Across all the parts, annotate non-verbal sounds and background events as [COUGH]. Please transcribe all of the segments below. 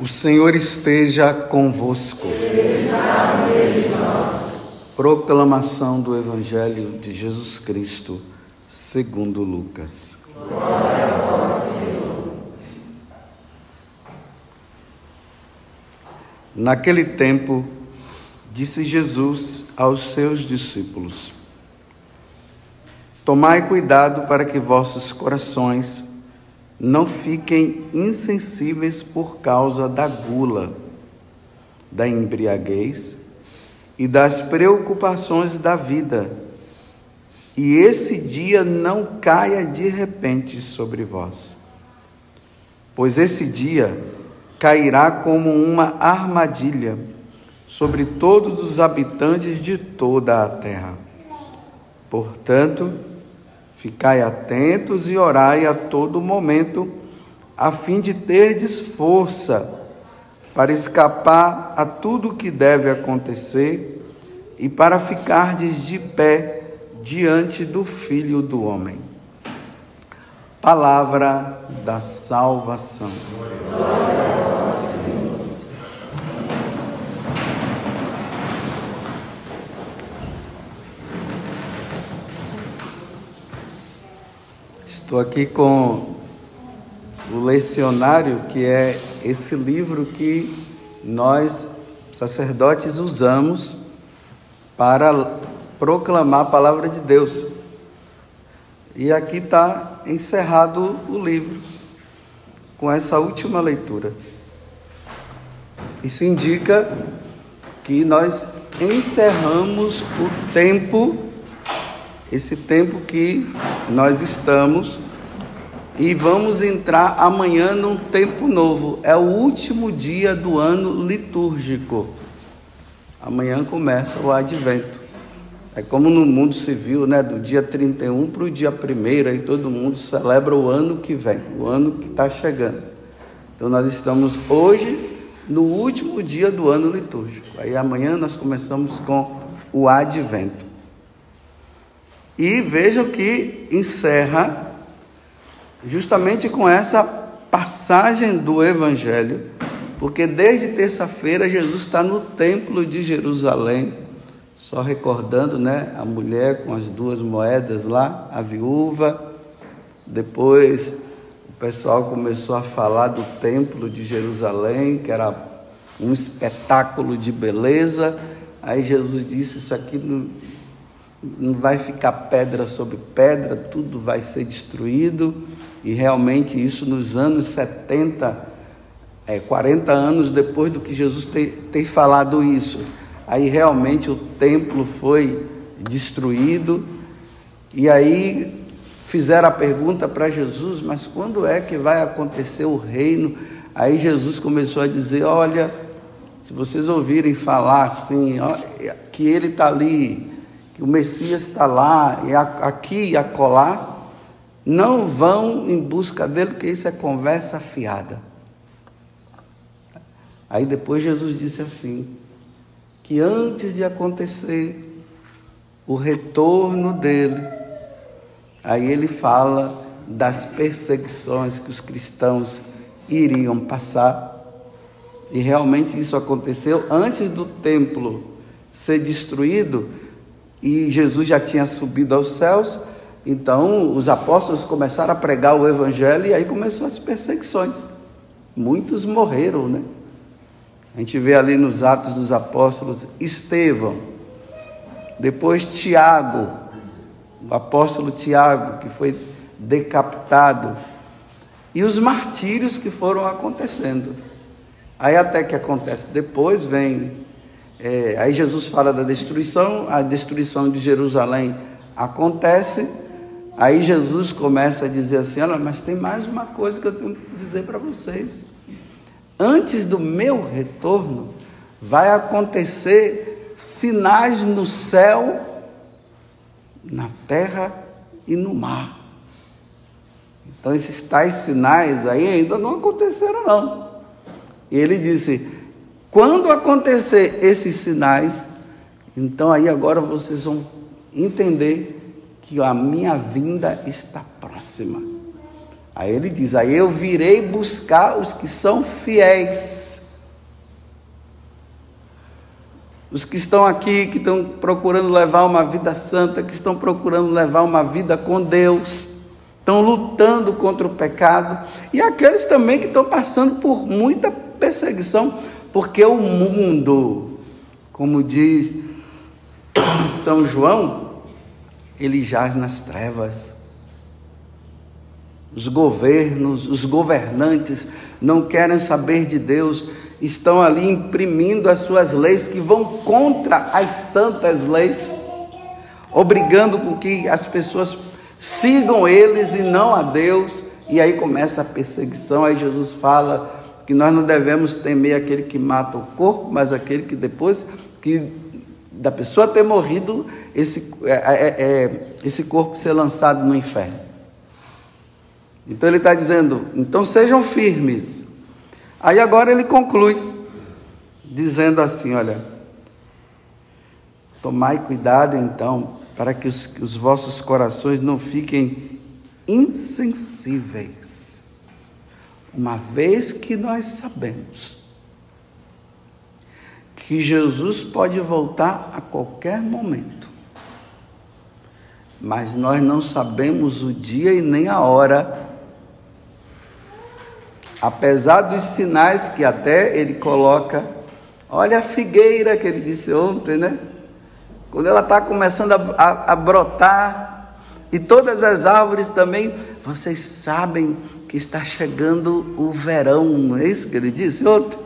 O Senhor esteja convosco. Proclamação do Evangelho de Jesus Cristo, segundo Lucas. Glória Senhor. Naquele tempo, disse Jesus aos seus discípulos: Tomai cuidado para que vossos corações não fiquem insensíveis por causa da gula, da embriaguez e das preocupações da vida, e esse dia não caia de repente sobre vós, pois esse dia cairá como uma armadilha sobre todos os habitantes de toda a terra. Portanto, Ficai atentos e orai a todo momento, a fim de terdes força para escapar a tudo o que deve acontecer e para ficardes de pé diante do Filho do Homem. Palavra da salvação. Glória Estou aqui com o lecionário, que é esse livro que nós, sacerdotes, usamos para proclamar a palavra de Deus. E aqui está encerrado o livro, com essa última leitura. Isso indica que nós encerramos o tempo esse tempo que nós estamos e vamos entrar amanhã num tempo novo. É o último dia do ano litúrgico. Amanhã começa o advento. É como no mundo civil, né? Do dia 31 para o dia 1 aí todo mundo celebra o ano que vem, o ano que está chegando. Então nós estamos hoje no último dia do ano litúrgico. Aí amanhã nós começamos com o advento. E vejam que encerra justamente com essa passagem do Evangelho, porque desde terça-feira Jesus está no templo de Jerusalém, só recordando, né, a mulher com as duas moedas lá, a viúva. Depois o pessoal começou a falar do templo de Jerusalém, que era um espetáculo de beleza. Aí Jesus disse: Isso aqui vai ficar pedra sobre pedra, tudo vai ser destruído. E realmente isso nos anos 70, é, 40 anos depois do que Jesus ter, ter falado isso, aí realmente o templo foi destruído. E aí fizeram a pergunta para Jesus, mas quando é que vai acontecer o reino? Aí Jesus começou a dizer: Olha, se vocês ouvirem falar assim, ó, que ele está ali que o Messias está lá, e aqui e acolá, não vão em busca dele, porque isso é conversa fiada. Aí depois Jesus disse assim: que antes de acontecer o retorno dele, aí ele fala das perseguições que os cristãos iriam passar. E realmente isso aconteceu antes do templo ser destruído e Jesus já tinha subido aos céus, então os apóstolos começaram a pregar o evangelho e aí começou as perseguições. Muitos morreram, né? A gente vê ali nos Atos dos Apóstolos Estevão, depois Tiago, o apóstolo Tiago, que foi decapitado, e os martírios que foram acontecendo. Aí até que acontece depois, vem é, aí Jesus fala da destruição, a destruição de Jerusalém acontece. Aí Jesus começa a dizer assim: Olha, mas tem mais uma coisa que eu tenho que dizer para vocês. Antes do meu retorno, vai acontecer sinais no céu, na terra e no mar. Então, esses tais sinais aí ainda não aconteceram, não. E ele disse: quando acontecer esses sinais, então aí agora vocês vão entender que a minha vinda está próxima. Aí ele diz: Aí eu virei buscar os que são fiéis. Os que estão aqui, que estão procurando levar uma vida santa, que estão procurando levar uma vida com Deus, estão lutando contra o pecado, e aqueles também que estão passando por muita perseguição, porque o mundo, como diz São João, ele jaz nas trevas. Os governos, os governantes não querem saber de Deus, estão ali imprimindo as suas leis que vão contra as santas leis, obrigando com que as pessoas sigam eles e não a Deus, e aí começa a perseguição. Aí Jesus fala que nós não devemos temer aquele que mata o corpo, mas aquele que depois que da pessoa ter morrido, esse, é, é, é, esse corpo ser lançado no inferno. Então ele está dizendo: então sejam firmes. Aí agora ele conclui, dizendo assim: olha, tomai cuidado então, para que os, que os vossos corações não fiquem insensíveis, uma vez que nós sabemos que Jesus pode voltar a qualquer momento, mas nós não sabemos o dia e nem a hora apesar dos sinais que até ele coloca, olha a figueira que ele disse ontem, né? Quando ela está começando a, a, a, brotar, e todas as árvores também, vocês sabem que está chegando o verão, não é isso que ele disse ontem?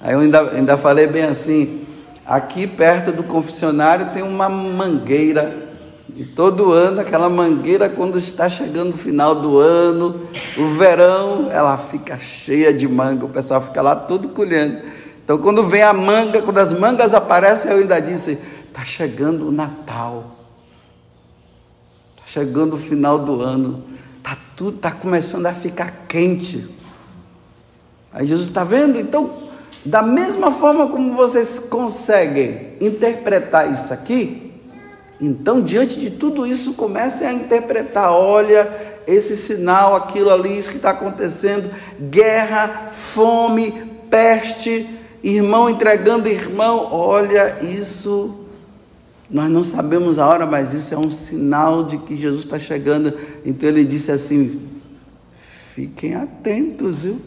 Aí eu ainda, ainda falei bem assim: aqui perto do confessionário tem uma mangueira e todo ano, aquela mangueira, quando está chegando o final do ano, o verão, ela fica cheia de manga, o pessoal fica lá todo colhendo. Então, quando vem a manga, quando as mangas aparecem, eu ainda disse: está chegando o Natal, está chegando o final do ano, está tudo, está começando a ficar quente. Aí Jesus está vendo? Então, da mesma forma como vocês conseguem interpretar isso aqui, então, diante de tudo isso, comecem a interpretar: olha, esse sinal, aquilo ali, isso que está acontecendo, guerra, fome, peste, irmão entregando irmão, olha, isso. Nós não sabemos a hora, mas isso é um sinal de que Jesus está chegando. Então ele disse assim: fiquem atentos, viu?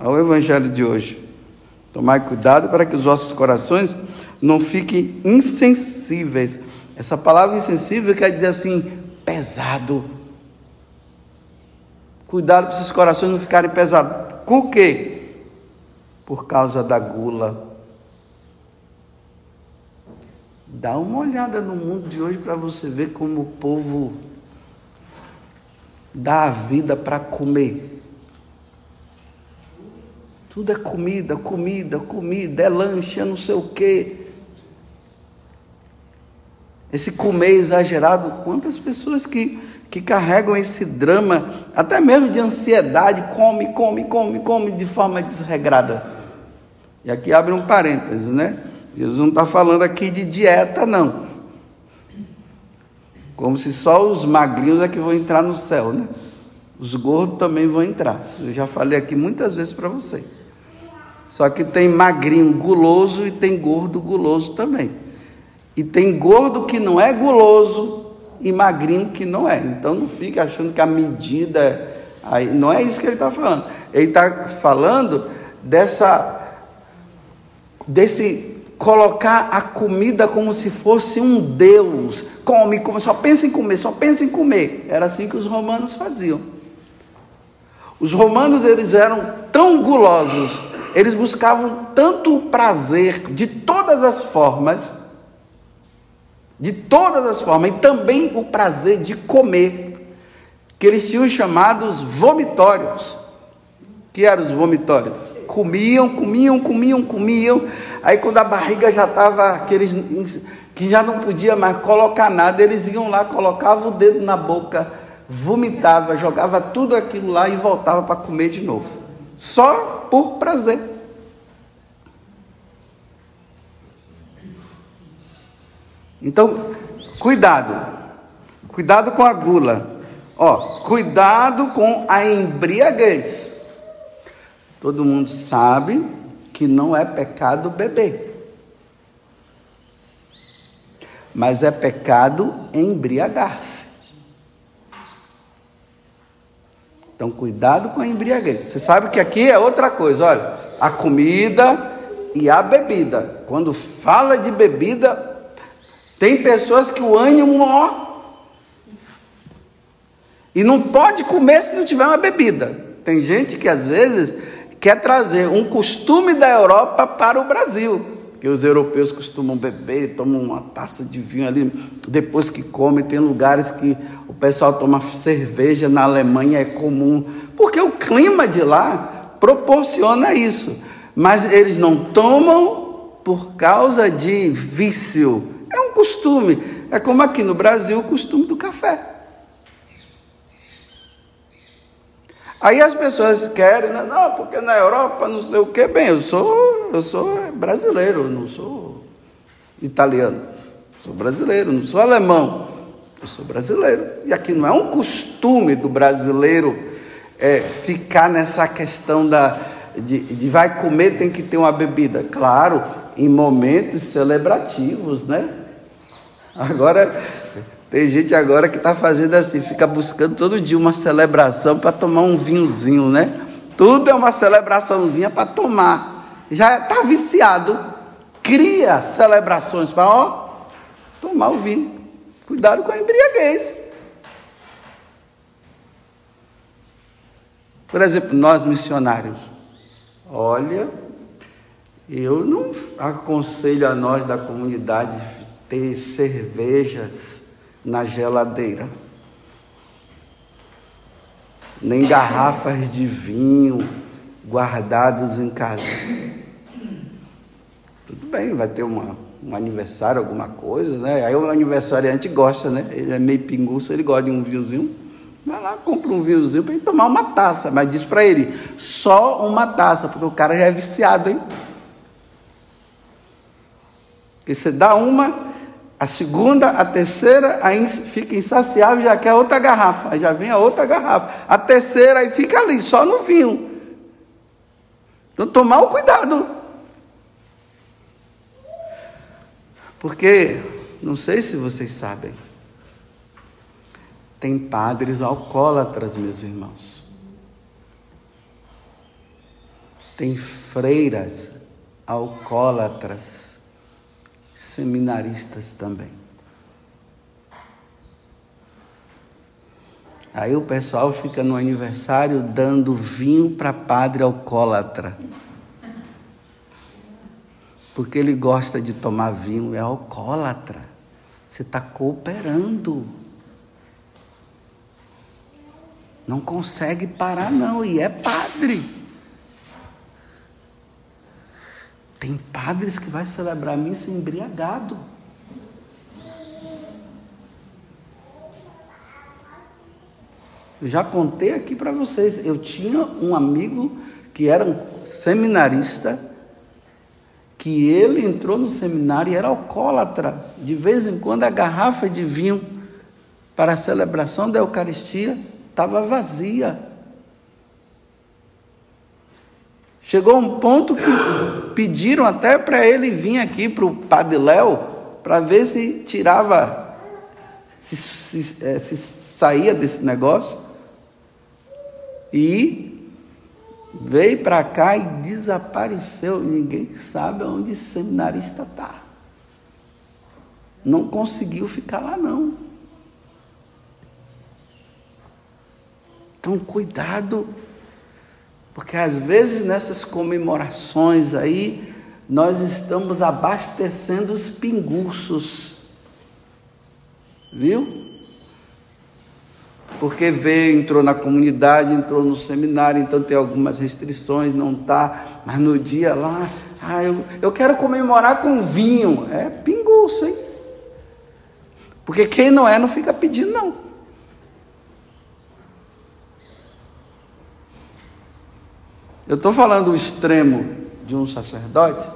Ao evangelho de hoje. Tomai cuidado para que os vossos corações não fiquem insensíveis. Essa palavra insensível quer dizer assim, pesado. Cuidado para esses corações não ficarem pesados. Com quê? Por causa da gula. Dá uma olhada no mundo de hoje para você ver como o povo dá a vida para comer. Tudo é comida, comida, comida, é lanche, é não sei o quê esse comer exagerado. Quantas pessoas que, que carregam esse drama, até mesmo de ansiedade, come, come, come, come de forma desregrada. E aqui abre um parênteses, né? Jesus não está falando aqui de dieta, não. Como se só os magrinhos é que vão entrar no céu, né? Os gordos também vão entrar. Eu já falei aqui muitas vezes para vocês. Só que tem magrinho guloso e tem gordo guloso também. E tem gordo que não é guloso e magrinho que não é. Então não fique achando que a medida. Aí, não é isso que ele está falando. Ele está falando dessa. desse colocar a comida como se fosse um Deus. Come, come, só pensa em comer, só pensa em comer. Era assim que os romanos faziam. Os romanos eles eram tão gulosos, eles buscavam tanto prazer de todas as formas de todas as formas, e também o prazer de comer, que eles tinham chamados vomitórios. Que eram os vomitórios? Comiam, comiam, comiam, comiam, aí quando a barriga já estava, aqueles que já não podia mais colocar nada, eles iam lá, colocavam o dedo na boca, vomitava, jogava tudo aquilo lá e voltava para comer de novo. Só por prazer. Então, cuidado. Cuidado com a gula. Ó, cuidado com a embriaguez. Todo mundo sabe que não é pecado beber. Mas é pecado embriagar-se. Então, cuidado com a embriaguez. Você sabe que aqui é outra coisa, olha, a comida e a bebida. Quando fala de bebida, tem pessoas que o ânimo, ó, e não pode comer se não tiver uma bebida. Tem gente que às vezes quer trazer um costume da Europa para o Brasil. Que os europeus costumam beber, tomam uma taça de vinho ali depois que come. Tem lugares que o pessoal toma cerveja, na Alemanha é comum, porque o clima de lá proporciona isso. Mas eles não tomam por causa de vício. É um costume. É como aqui no Brasil o costume do café. Aí as pessoas querem, né? não, porque na Europa não sei o que. Bem, eu sou, eu sou brasileiro, não sou italiano. Sou brasileiro, não sou alemão. Eu sou brasileiro. E aqui não é um costume do brasileiro é, ficar nessa questão da, de, de vai comer, tem que ter uma bebida. Claro, em momentos celebrativos, né? Agora, tem gente agora que está fazendo assim, fica buscando todo dia uma celebração para tomar um vinhozinho, né? Tudo é uma celebraçãozinha para tomar. Já está viciado. Cria celebrações para, ó, tomar o vinho. Cuidado com a embriaguez. Por exemplo, nós missionários. Olha, eu não aconselho a nós da comunidade ter cervejas na geladeira, nem garrafas de vinho guardados em casa. Tudo bem, vai ter uma, um aniversário, alguma coisa, né? Aí o aniversariante gosta, né? Ele é meio pinguço, ele gosta de um vinhozinho. Vai lá, compra um vinhozinho para ele tomar uma taça, mas diz para ele, só uma taça, porque o cara já é viciado, hein? Porque você dá uma, a segunda, a terceira, aí fica insaciável, já quer outra garrafa. Aí já vem a outra garrafa. A terceira, aí fica ali, só no vinho. Então, tomar o cuidado. Porque, não sei se vocês sabem, tem padres alcoólatras, meus irmãos. Tem freiras alcoólatras seminaristas também. Aí o pessoal fica no aniversário dando vinho para padre alcoólatra. Porque ele gosta de tomar vinho, é alcoólatra. Você está cooperando. Não consegue parar, não, e é padre. Tem padres que vai celebrar a missa embriagado. Eu já contei aqui para vocês. Eu tinha um amigo que era um seminarista, que ele entrou no seminário e era alcoólatra. De vez em quando a garrafa de vinho para a celebração da Eucaristia estava vazia. Chegou um ponto que pediram até para ele vir aqui para o Padre Léo para ver se tirava, se, se, é, se saía desse negócio. E veio para cá e desapareceu. Ninguém sabe onde esse seminarista está. Não conseguiu ficar lá, não. Então, cuidado porque às vezes nessas comemorações aí, nós estamos abastecendo os pinguços. Viu? Porque veio, entrou na comunidade, entrou no seminário, então tem algumas restrições, não está, mas no dia lá, ah, eu, eu quero comemorar com vinho. É pinguço, hein? Porque quem não é não fica pedindo, não. Eu estou falando o extremo de um sacerdote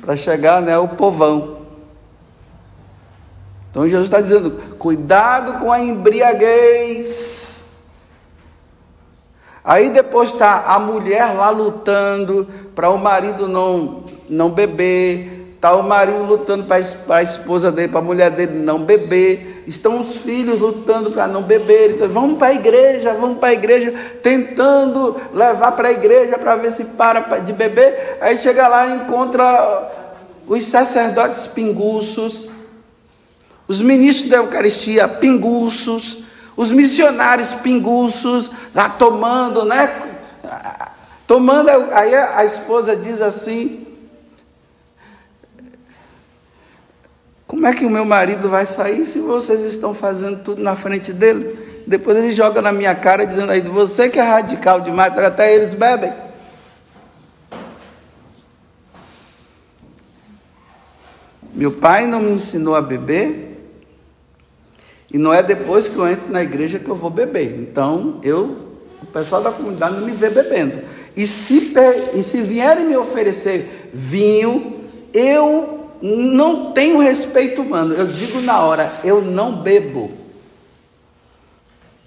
para chegar né, ao povão. Então Jesus está dizendo: cuidado com a embriaguez. Aí depois está a mulher lá lutando para o marido não, não beber, está o marido lutando para a esposa dele, para a mulher dele não beber, estão os filhos lutando para não beber, então vamos para a igreja, vamos para a igreja, tentando levar para a igreja para ver se para de beber, aí chega lá e encontra os sacerdotes pinguços, os ministros da Eucaristia pinguços, os missionários pinguços, lá tomando, né? Tomando, aí a esposa diz assim: Como é que o meu marido vai sair se vocês estão fazendo tudo na frente dele? Depois ele joga na minha cara dizendo aí, você que é radical demais, até eles bebem. Meu pai não me ensinou a beber, e não é depois que eu entro na igreja que eu vou beber. Então, eu, o pessoal da comunidade não me vê bebendo. E se, e se vierem me oferecer vinho, eu não tenho respeito humano. Eu digo na hora, eu não bebo.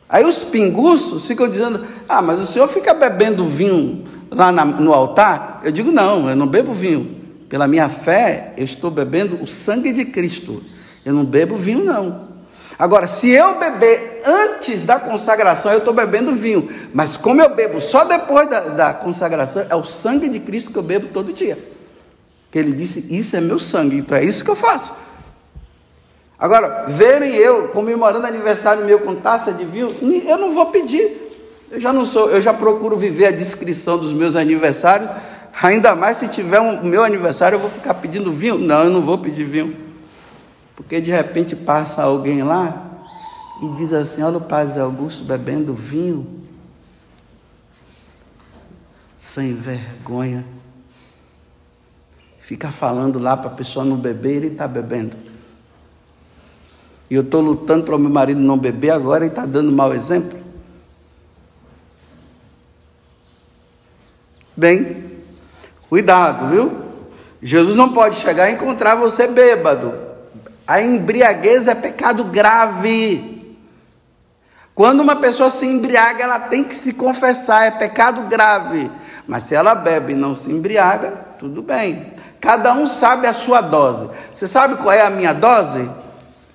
Aí os pinguços ficam dizendo: Ah, mas o senhor fica bebendo vinho lá na, no altar? Eu digo: Não, eu não bebo vinho. Pela minha fé, eu estou bebendo o sangue de Cristo. Eu não bebo vinho, não. Agora, se eu beber antes da consagração, eu estou bebendo vinho. Mas como eu bebo só depois da, da, consagração, é o sangue de Cristo que eu bebo todo dia. Que ele disse: Isso é meu sangue, então é isso que eu faço. Agora, verem eu comemorando aniversário meu com taça de vinho, eu não vou pedir. Eu já não sou, eu já procuro viver a descrição dos meus aniversários. Ainda mais se tiver um meu aniversário, eu vou ficar pedindo vinho? Não, eu não vou pedir vinho. Porque de repente passa alguém lá e diz assim: Olha o Padre Augusto bebendo vinho, sem vergonha. Fica falando lá para a pessoa não beber, ele está bebendo. E eu estou lutando para o meu marido não beber, agora ele está dando mau exemplo. Bem, cuidado, viu? Jesus não pode chegar e encontrar você bêbado. A embriaguez é pecado grave. Quando uma pessoa se embriaga, ela tem que se confessar, é pecado grave. Mas se ela bebe e não se embriaga, tudo bem. Cada um sabe a sua dose. Você sabe qual é a minha dose?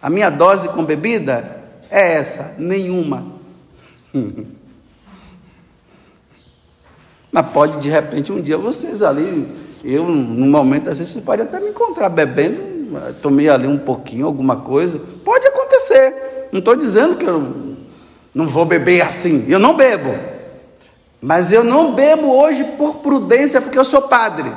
A minha dose com bebida é essa, nenhuma. [LAUGHS] Mas pode de repente um dia vocês ali, eu num momento assim, você pode até me encontrar bebendo tomei ali um pouquinho, alguma coisa. Pode acontecer. Não estou dizendo que eu não vou beber assim. Eu não bebo. Mas eu não bebo hoje por prudência, porque eu sou padre.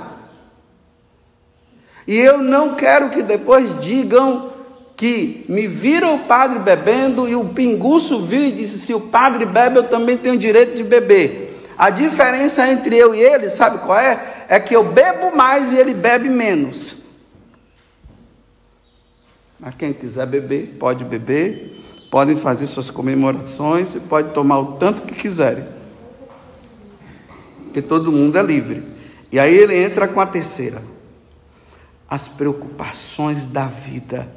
E eu não quero que depois digam que me viram o padre bebendo e o pinguço viu e disse: se o padre bebe, eu também tenho direito de beber. A diferença entre eu e ele, sabe qual é? É que eu bebo mais e ele bebe menos. Mas quem quiser beber, pode beber, podem fazer suas comemorações e pode tomar o tanto que quiserem. Porque todo mundo é livre. E aí ele entra com a terceira. As preocupações da vida.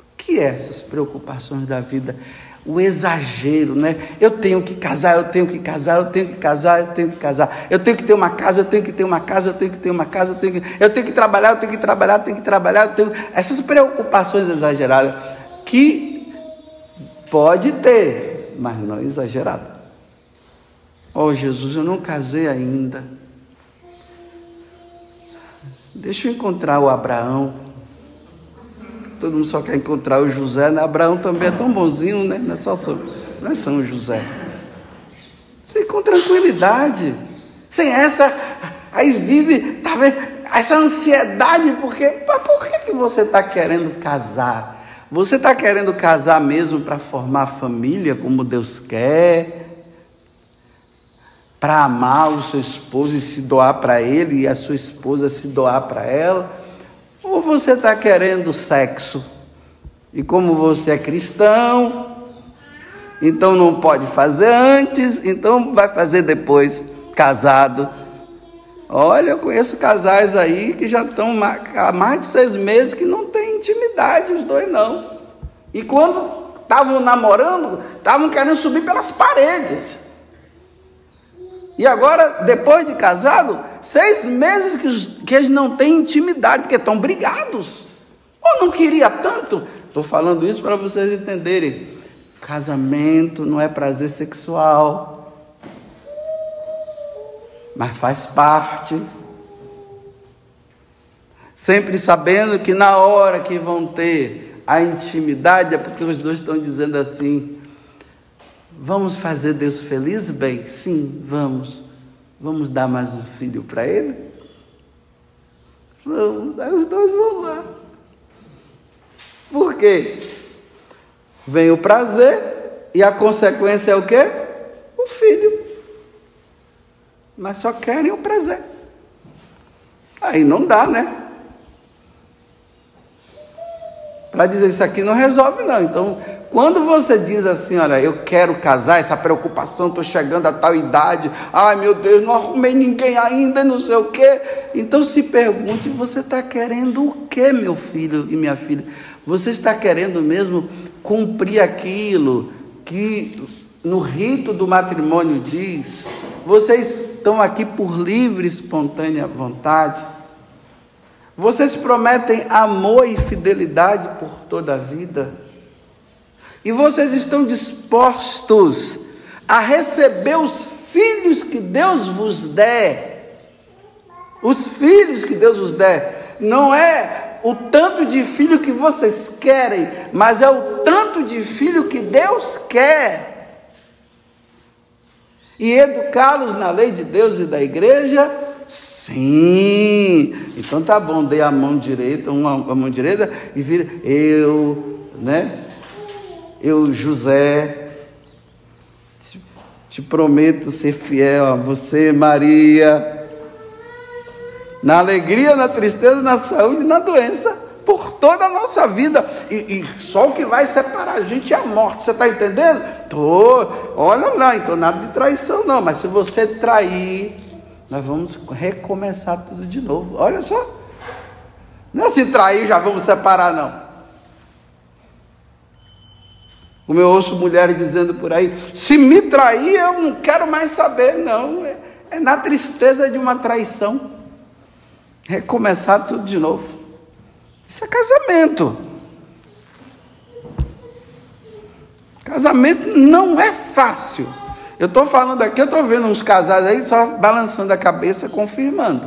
O que é essas preocupações da vida? o exagero, né? Eu tenho que casar, eu tenho que casar, eu tenho que casar, eu tenho que casar. Eu tenho que ter uma casa, eu tenho que ter uma casa, eu tenho que ter uma casa, eu tenho que, eu tenho que trabalhar, eu tenho que trabalhar, eu tenho que trabalhar, eu tenho essas preocupações exageradas que pode ter, mas não exagerada. Oh, Jesus, eu não casei ainda. Deixa eu encontrar o Abraão. Todo mundo só quer encontrar o José, né? Abraão também é tão bonzinho, né? Não é só São, não é São José. Você com tranquilidade. Sem essa, aí vive, tá vendo? Essa ansiedade, porque, mas por que, que você está querendo casar? Você está querendo casar mesmo para formar família como Deus quer? Para amar o seu esposo e se doar para ele e a sua esposa se doar para ela? Ou você está querendo sexo? E como você é cristão, então não pode fazer antes, então vai fazer depois, casado. Olha, eu conheço casais aí que já estão há mais de seis meses que não tem intimidade, os dois não. E quando estavam namorando, estavam querendo subir pelas paredes. E agora, depois de casado, seis meses que, que eles não têm intimidade, porque estão brigados. Ou não queria tanto? Estou falando isso para vocês entenderem. Casamento não é prazer sexual, mas faz parte. Sempre sabendo que na hora que vão ter a intimidade, é porque os dois estão dizendo assim: Vamos fazer Deus feliz, bem? Sim, vamos. Vamos dar mais um filho para ele? Vamos. Aí os dois vão lá. Por quê? Vem o prazer e a consequência é o quê? O filho. Mas só querem o prazer. Aí não dá, né? Para dizer isso aqui não resolve, não. Então, quando você diz assim, olha, eu quero casar, essa preocupação, estou chegando a tal idade, ai meu Deus, não arrumei ninguém ainda, não sei o quê. Então se pergunte, você está querendo o quê, meu filho e minha filha? Você está querendo mesmo cumprir aquilo que no rito do matrimônio diz? Vocês estão aqui por livre, espontânea vontade? Vocês prometem amor e fidelidade por toda a vida? E vocês estão dispostos a receber os filhos que Deus vos der. Os filhos que Deus vos der. Não é o tanto de filho que vocês querem, mas é o tanto de filho que Deus quer. E educá-los na lei de Deus e da igreja? Sim. Então tá bom, dei a mão direita, uma a mão direita e vira eu, né? Eu, José, te, te prometo ser fiel a você, Maria, na alegria, na tristeza, na saúde na doença, por toda a nossa vida. E, e, só o que vai separar a gente é a morte. Você está entendendo? Tô. Olha lá, então nada de traição não. Mas se você trair, nós vamos recomeçar tudo de novo. Olha só. Não é se trair, já vamos separar, não. Como eu ouço mulheres dizendo por aí, se me trair, eu não quero mais saber, não. É, é na tristeza de uma traição. Recomeçar tudo de novo. Isso é casamento. Casamento não é fácil. Eu estou falando aqui, eu estou vendo uns casais aí só balançando a cabeça, confirmando.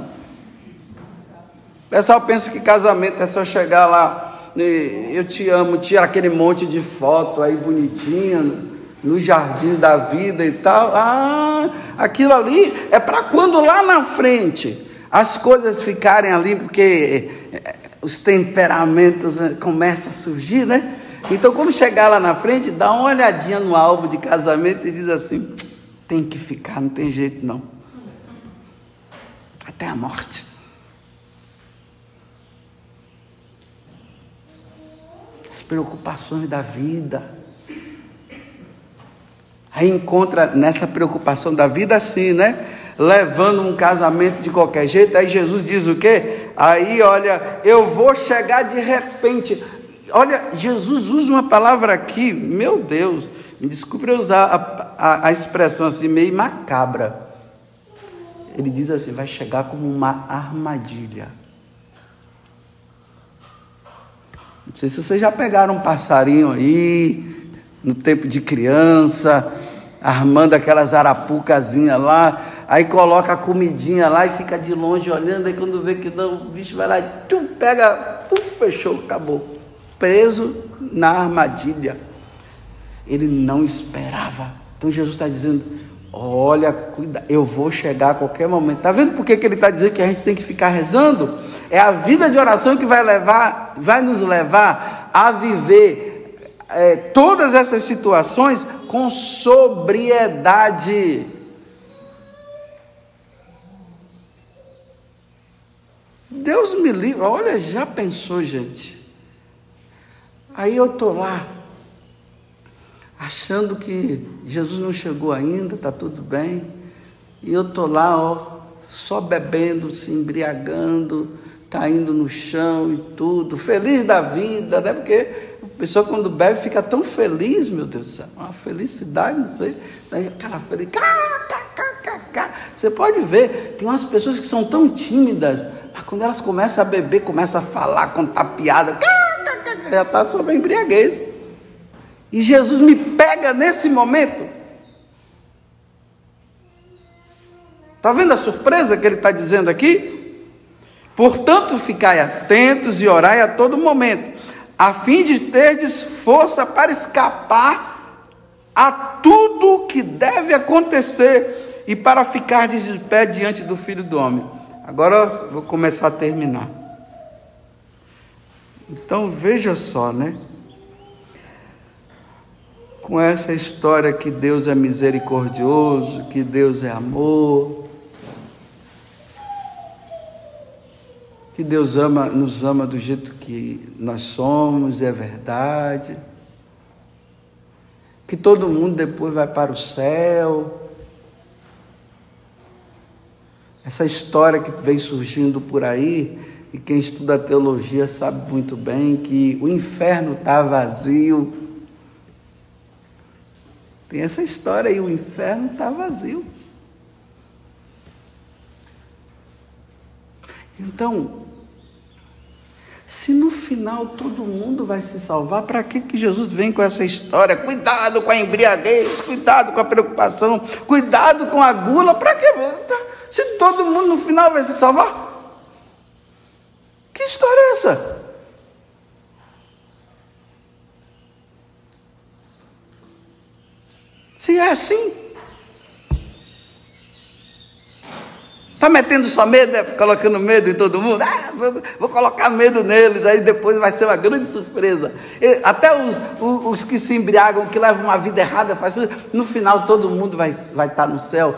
O pessoal pensa que casamento é só chegar lá eu te amo, tira aquele monte de foto aí bonitinha no jardim da vida e tal. Ah, aquilo ali é para quando lá na frente as coisas ficarem ali, porque eh, os temperamentos eh, começam a surgir, né? Então, quando chegar lá na frente, dá uma olhadinha no álbum de casamento e diz assim: tem que ficar, não tem jeito não. Até a morte. Preocupações da vida. Aí encontra nessa preocupação da vida assim, né? Levando um casamento de qualquer jeito. Aí Jesus diz o quê? Aí, olha, eu vou chegar de repente. Olha, Jesus usa uma palavra aqui, meu Deus, me desculpe usar a, a, a expressão assim, meio macabra. Ele diz assim: vai chegar como uma armadilha. Não sei se vocês já pegaram um passarinho aí, no tempo de criança, armando aquelas arapucazinhas lá, aí coloca a comidinha lá e fica de longe olhando, aí quando vê que não, o bicho vai lá tchum, pega, pum, fechou, acabou. Preso na armadilha. Ele não esperava. Então Jesus está dizendo: Olha, cuida, eu vou chegar a qualquer momento. Está vendo por que, que ele está dizendo que a gente tem que ficar rezando? É a vida de oração que vai levar, vai nos levar a viver é, todas essas situações com sobriedade. Deus me livre, olha, já pensou, gente? Aí eu estou lá, achando que Jesus não chegou ainda, está tudo bem, e eu estou lá, ó, só bebendo, se embriagando, caindo no chão e tudo, feliz da vida, né? Porque a pessoa quando bebe fica tão feliz, meu Deus do céu, uma felicidade, não sei, daí aquela felicidade. Você pode ver, tem umas pessoas que são tão tímidas, mas quando elas começam a beber, começam a falar, contar piada, já está sobre embriaguez. E Jesus me pega nesse momento. Está vendo a surpresa que ele está dizendo aqui? Portanto, ficai atentos e orai a todo momento, a fim de terdes força para escapar a tudo que deve acontecer e para ficar de pé diante do Filho do Homem. Agora vou começar a terminar. Então veja só, né? Com essa história que Deus é misericordioso, que Deus é amor, que Deus ama, nos ama do jeito que nós somos, é verdade. Que todo mundo depois vai para o céu. Essa história que vem surgindo por aí, e quem estuda teologia sabe muito bem que o inferno está vazio. Tem essa história aí, o inferno está vazio. Então, se no final todo mundo vai se salvar, para que, que Jesus vem com essa história? Cuidado com a embriaguez, cuidado com a preocupação, cuidado com a gula, para que? Se todo mundo no final vai se salvar? Que história é essa? Se é assim, Está metendo só medo, né? colocando medo em todo mundo? Ah, vou, vou, colocar medo neles, aí depois vai ser uma grande surpresa. Até os, os, os, que se embriagam, que levam uma vida errada, faz, no final todo mundo vai, vai estar no céu.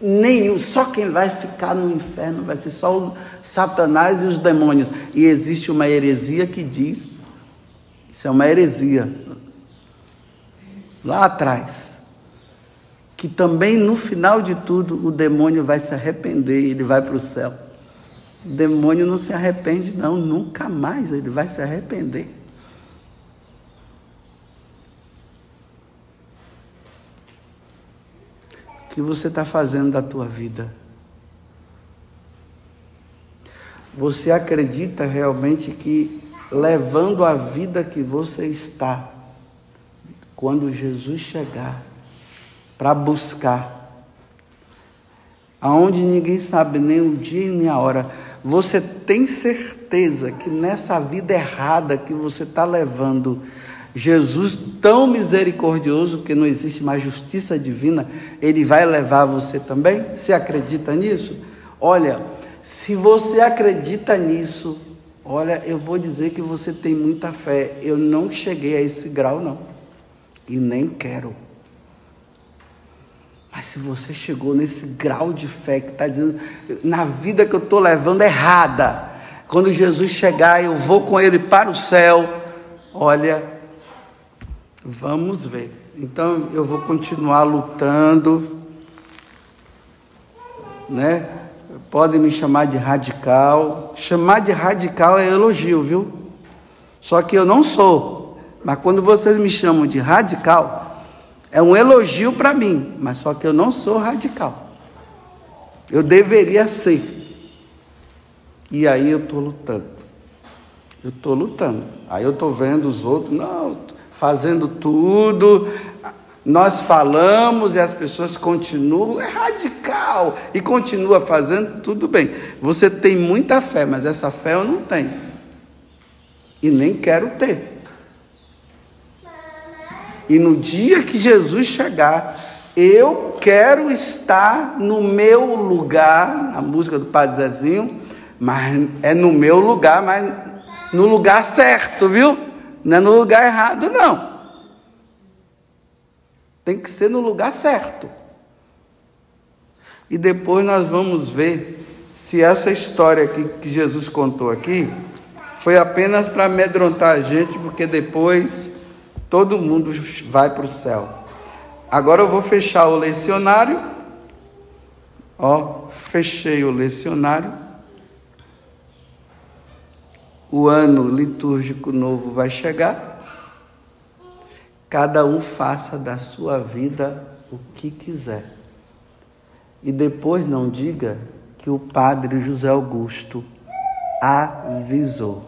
Nenhum, só quem vai ficar no inferno vai ser só o Satanás e os demônios. E existe uma heresia que diz, isso é uma heresia, lá atrás que também no final de tudo o demônio vai se arrepender e ele vai para o céu. O demônio não se arrepende, não, nunca mais ele vai se arrepender. O que você está fazendo da tua vida? Você acredita realmente que levando a vida que você está, quando Jesus chegar, para buscar. Aonde ninguém sabe nem o dia nem a hora. Você tem certeza que nessa vida errada que você está levando, Jesus tão misericordioso que não existe mais justiça divina, ele vai levar você também? Você acredita nisso? Olha, se você acredita nisso, olha, eu vou dizer que você tem muita fé. Eu não cheguei a esse grau, não. E nem quero. Mas se você chegou nesse grau de fé que está dizendo, na vida que eu estou levando errada, quando Jesus chegar, eu vou com ele para o céu. Olha, vamos ver. Então eu vou continuar lutando, né? Podem me chamar de radical. Chamar de radical é elogio, viu? Só que eu não sou. Mas quando vocês me chamam de radical, é um elogio para mim, mas só que eu não sou radical. Eu deveria ser. E aí eu estou lutando. Eu estou lutando. Aí eu estou vendo os outros, não, fazendo tudo. Nós falamos e as pessoas continuam, é radical, e continua fazendo, tudo bem. Você tem muita fé, mas essa fé eu não tenho. E nem quero ter. E no dia que Jesus chegar, eu quero estar no meu lugar, a música do Padre Zezinho, mas é no meu lugar, mas no lugar certo, viu? Não é no lugar errado, não. Tem que ser no lugar certo. E depois nós vamos ver se essa história que, que Jesus contou aqui foi apenas para amedrontar a gente, porque depois todo mundo vai para o céu. Agora eu vou fechar o lecionário. Ó, fechei o lecionário. O ano litúrgico novo vai chegar. Cada um faça da sua vida o que quiser. e depois não diga que o padre José Augusto avisou.